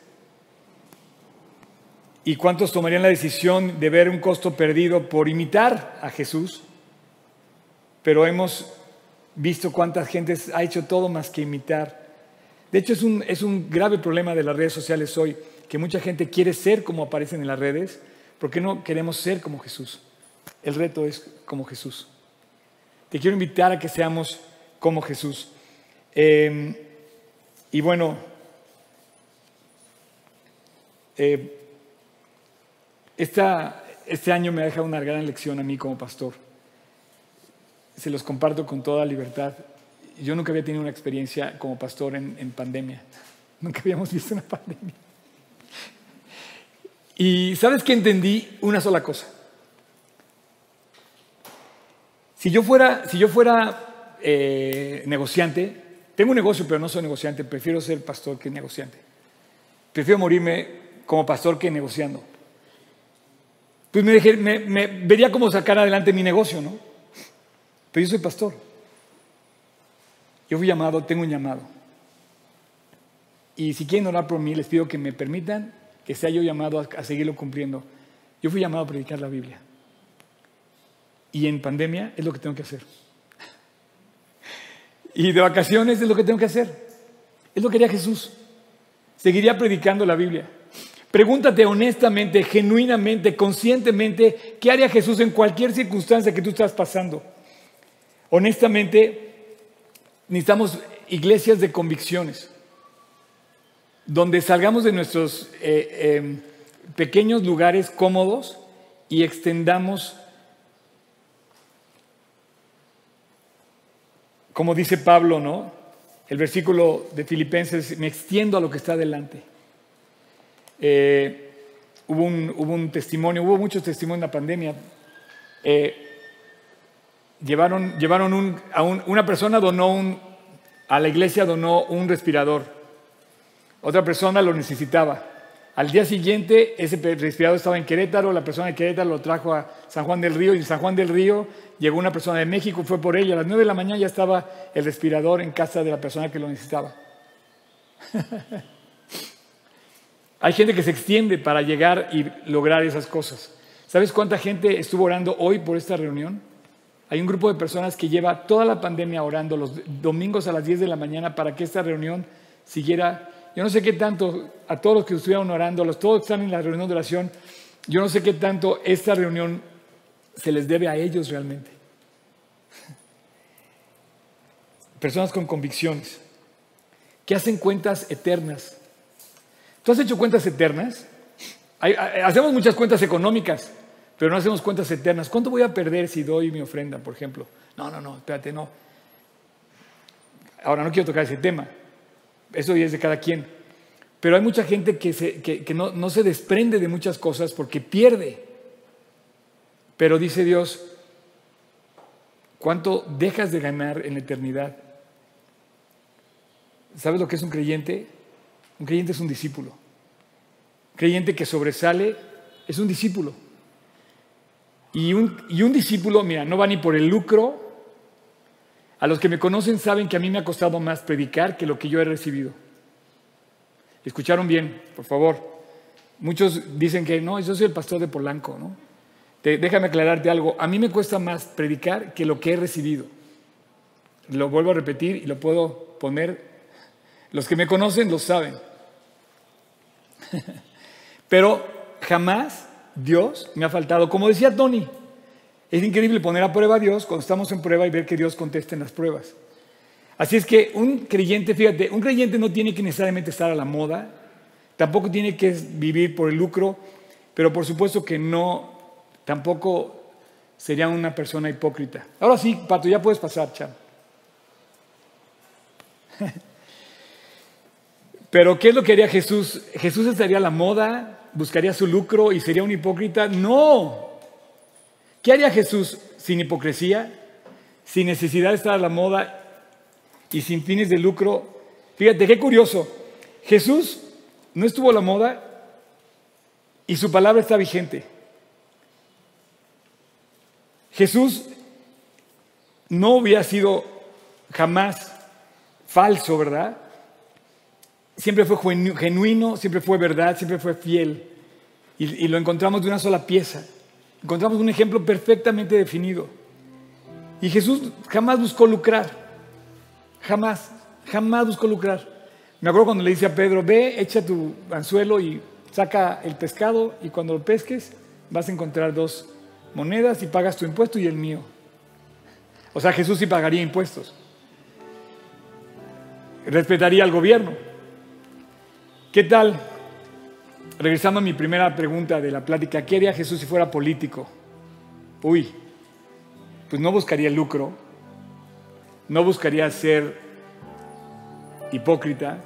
¿Y cuántos tomarían la decisión de ver un costo perdido por imitar a Jesús? Pero hemos visto cuánta gente ha hecho todo más que imitar. De hecho, es un, es un grave problema de las redes sociales hoy, que mucha gente quiere ser como aparecen en las redes, porque no queremos ser como Jesús. El reto es como Jesús. Te quiero invitar a que seamos como Jesús. Em, y bueno, eh, este año me ha dejado una gran lección a mí como pastor. Se los comparto con toda libertad. Yo nunca había tenido una experiencia como pastor en, pandemia. [laughs] Nunca habíamos visto una pandemia. Y sabes que entendí una sola cosa. Si yo fuera, si yo fuera eh, negociante, tengo un negocio, pero no soy negociante, prefiero ser pastor que negociante. Prefiero morirme como pastor que negociando. Pues me, me, vería cómo sacar adelante mi negocio, ¿no? Pero yo soy pastor. Yo fui llamado, tengo un llamado. Y si quieren orar por mí, les pido que me permitan que sea yo llamado a seguirlo cumpliendo. Yo fui llamado a predicar la Biblia. Y en pandemia es lo que tengo que hacer. Y de vacaciones es lo que tengo que hacer. Es lo que haría Jesús. Seguiría predicando la Biblia. Pregúntate honestamente, genuinamente, conscientemente, ¿qué haría Jesús en cualquier circunstancia que tú estás pasando? Honestamente, necesitamos iglesias de convicciones, donde salgamos de nuestros eh, em, pequeños lugares cómodos y extendamos como dice Pablo, ¿no? El versículo de Filipenses, me extiendo a lo que está delante. Eh, hubo, un, testimonio, hubo muchos testimonios en la pandemia. Eh, llevaron llevaron a una persona donó un, a la iglesia donó un respirador. Otra persona lo necesitaba. Al día siguiente, ese respirador estaba en Querétaro, la persona de Querétaro lo trajo a San Juan del Río y en San Juan del Río llegó una persona de México, fue por ella. A las nueve de la mañana ya estaba el respirador en casa de la persona que lo necesitaba. [laughs] Hay gente que se extiende para llegar y lograr esas cosas. ¿Sabes cuánta gente estuvo orando hoy por esta reunión? Hay un grupo de personas que lleva toda la pandemia orando los domingos a las 10 de la mañana para que esta reunión siguiera yo no sé qué tanto, a todos los que estuvieron orando, los todos están en la reunión de oración, yo no sé qué tanto esta reunión se les debe a ellos realmente. [laughs] Personas con convicciones, que hacen cuentas eternas. ¿Tú has hecho cuentas eternas? hacemos muchas cuentas económicas, pero no hacemos cuentas eternas. ¿Cuánto voy a perder si doy mi ofrenda, por ejemplo? No, no, no, espérate, no. Ahora no quiero tocar ese tema, eso ya es de cada quien. Pero hay mucha gente que, no, no se desprende de muchas cosas porque pierde. Pero dice Dios, ¿cuánto dejas de ganar en la eternidad? ¿Sabes lo que es un creyente? Un creyente es un discípulo. Un creyente que sobresale es un discípulo. Y un, discípulo, mira, no va ni por el lucro, a los que me conocen saben que a mí me ha costado más predicar que lo que yo he recibido. ¿Escucharon bien? Por favor. Muchos dicen que no, yo soy el pastor de Polanco, ¿no? déjame aclararte algo. A mí me cuesta más predicar que lo que he recibido. Lo vuelvo a repetir y lo puedo poner. Los que me conocen lo saben. [laughs] Pero jamás Dios me ha faltado. Como decía Tony, es increíble poner a prueba a Dios cuando estamos en prueba y ver que Dios contesta en las pruebas. Así es que un creyente, fíjate, un creyente no tiene que necesariamente estar a la moda, tampoco tiene que vivir por el lucro, pero por supuesto que no, tampoco sería una persona hipócrita. Ahora sí, Pato, ya puedes pasar, chao. [laughs] Pero ¿qué es lo que haría Jesús? ¿Jesús estaría a la moda? ¿Buscaría su lucro y sería un hipócrita? No, ¿Qué haría Jesús sin hipocresía, sin necesidad de estar a la moda y sin fines de lucro? Fíjate, qué curioso. Jesús no estuvo a la moda y su palabra está vigente. Jesús no hubiera sido jamás falso, ¿verdad? Siempre fue genuino, siempre fue verdad, siempre fue fiel. Y, lo encontramos de una sola pieza. Encontramos un ejemplo perfectamente definido. Y Jesús jamás buscó lucrar. Jamás, jamás buscó lucrar. Me acuerdo cuando le dice a Pedro, ve, echa tu anzuelo y saca el pescado y cuando lo pesques vas a encontrar dos monedas y pagas tu impuesto y el mío. O sea, Jesús sí pagaría impuestos. Respetaría al gobierno. ¿Qué tal? Regresando a mi primera pregunta de la plática, ¿qué haría Jesús si fuera político? Uy, pues no buscaría el lucro, no buscaría ser hipócrita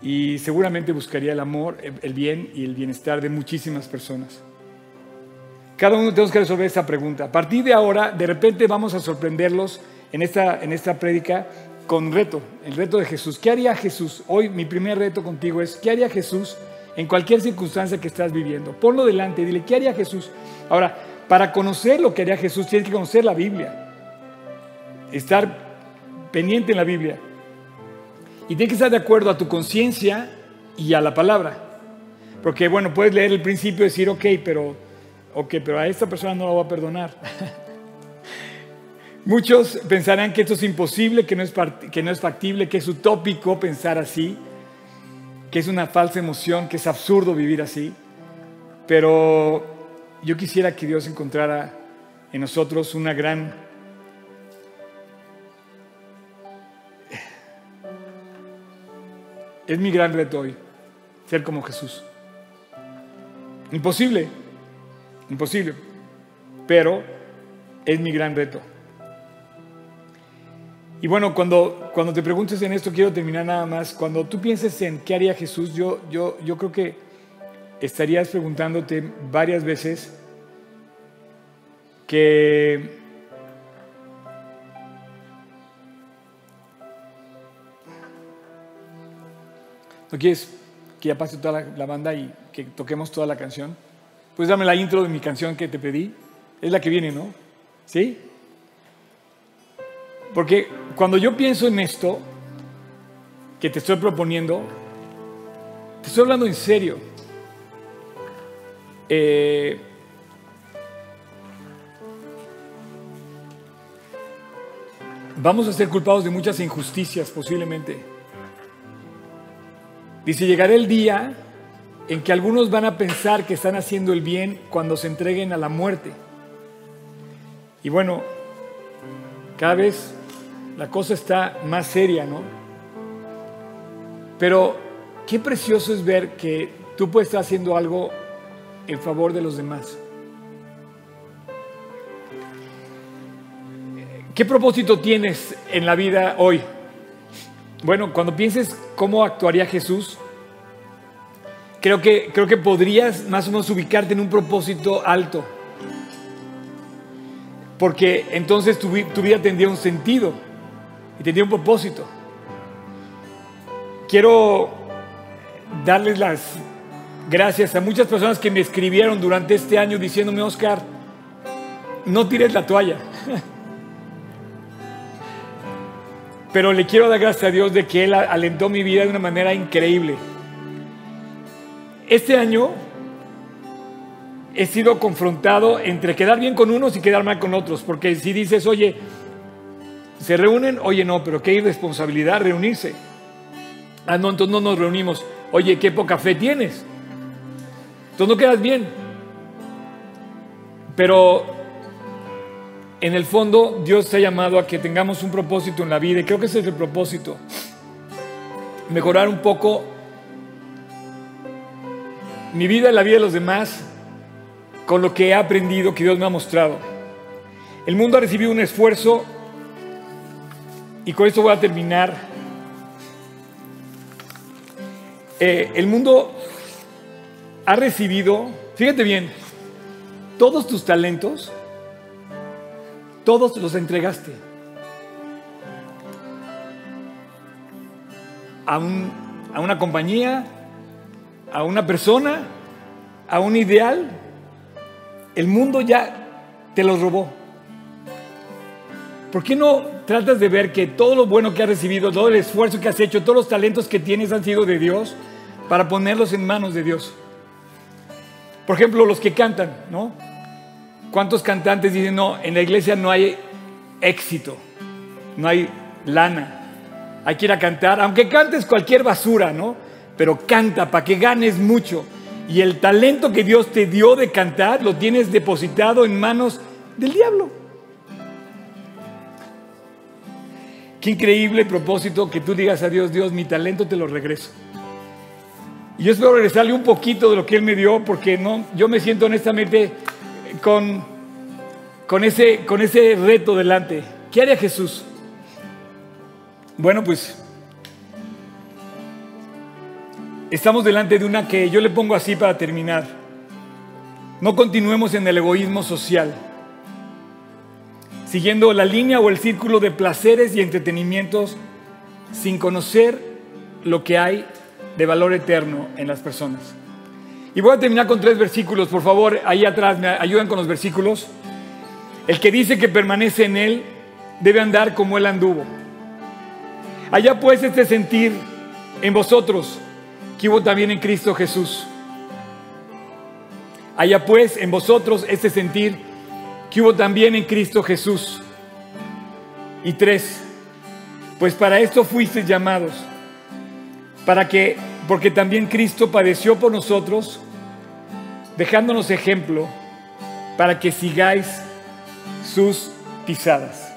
y seguramente buscaría el amor, el bien y el bienestar de muchísimas personas. Cada uno tenemos que resolver esta pregunta. A partir de ahora, de repente vamos a sorprenderlos en esta, en esta prédica con reto, el reto de Jesús. ¿Qué haría Jesús? Hoy mi primer reto contigo es, ¿qué haría Jesús en cualquier circunstancia que estás viviendo? Ponlo delante, dile, ¿qué haría Jesús? Ahora, para conocer lo que haría Jesús, tienes que conocer la Biblia, estar pendiente en la Biblia. Y tienes que estar de acuerdo a tu conciencia y a la palabra. Porque, bueno, puedes leer el principio y decir, ok, pero ok, pero a esta persona no la voy a perdonar. [laughs] Muchos pensarán que esto es imposible, que no es, que no es factible, que es utópico pensar así, que es una falsa emoción, que es absurdo vivir así. Pero yo quisiera que Dios encontrara en nosotros una gran... Es mi gran reto hoy, ser como Jesús. Imposible, Imposible. Pero es mi gran reto. Y bueno, cuando, cuando te preguntes en esto, quiero terminar nada más. Cuando tú pienses en qué haría Jesús, yo, yo, yo creo que estarías preguntándote varias veces que ¿No quieres que ya pase toda la banda y que toquemos toda la canción? Pues dame la intro de mi canción que te pedí. Es la que viene, ¿no? ¿Sí? Porque cuando yo pienso en esto que te estoy proponiendo, te estoy hablando en serio. Eh, vamos a ser culpados de muchas injusticias posiblemente. Dice, llegará el día en que algunos van a pensar que están haciendo el bien cuando se entreguen a la muerte. Y bueno, cada vez la cosa está más seria, ¿no? Pero qué precioso es ver que tú puedes estar haciendo algo en favor de los demás. ¿Qué propósito tienes en la vida hoy? Bueno, cuando pienses cómo actuaría Jesús, creo que, creo que podrías más o menos ubicarte en un propósito alto. Porque entonces tu, tu vida tendría un sentido y tendría un propósito. Quiero darles las gracias a muchas personas que me escribieron durante este año diciéndome, Oscar, no tires la toalla. [laughs] Pero le quiero dar gracias a Dios de que Él alentó mi vida de una manera increíble. Este año he sido confrontado entre quedar bien con unos y quedar mal con otros, porque si dices, oye, se reúnen, oye, no, pero qué irresponsabilidad reunirse. Ah, no, entonces no nos reunimos. Oye, qué poca fe tienes. Entonces no quedas bien. Pero en el fondo Dios te ha llamado a que tengamos un propósito en la vida y creo que ese es el propósito. Mejorar un poco mi vida y la vida de los demás con lo que he aprendido, que Dios me ha mostrado. El mundo ha recibido un esfuerzo y con esto voy a terminar. Eh, el mundo ha recibido, fíjate bien, todos tus talentos, todos los entregaste a, a una compañía, a una persona, a un ideal, el mundo ya te lo robó. ¿Por qué no tratas de ver que todo lo bueno que has recibido, todo el esfuerzo que has hecho, todos los talentos que tienes han sido de Dios para ponerlos en manos de Dios. Por ejemplo, los que cantan, ¿no? ¿Cuántos cantantes dicen, no, en la iglesia no hay éxito, no hay lana, hay que ir a cantar, aunque cantes cualquier basura, ¿no? Pero canta para que ganes mucho. Y el talento que Dios te dio de cantar lo tienes depositado en manos del diablo. Qué increíble propósito que tú digas a Dios, Dios, mi talento te lo regreso. Y yo espero regresarle un poquito de lo que Él me dio, porque no, yo me siento honestamente con, con, ese, con ese reto delante. ¿Qué haría Jesús? Bueno, pues estamos delante de una que yo le pongo así para terminar. No continuemos en el egoísmo social, siguiendo la línea o el círculo de placeres y entretenimientos sin conocer lo que hay de valor eterno en las personas. Y voy a terminar con tres versículos, por favor, ahí atrás me ayudan con los versículos. El que dice que permanece en él debe andar como él anduvo. Allá pues este sentir en vosotros que hubo también en Cristo Jesús. Allá pues en vosotros este sentir que hubo también en Cristo Jesús. Y tres, pues para esto fuisteis llamados, para que, porque también Cristo padeció por nosotros, dejándonos ejemplo para que sigáis sus pisadas.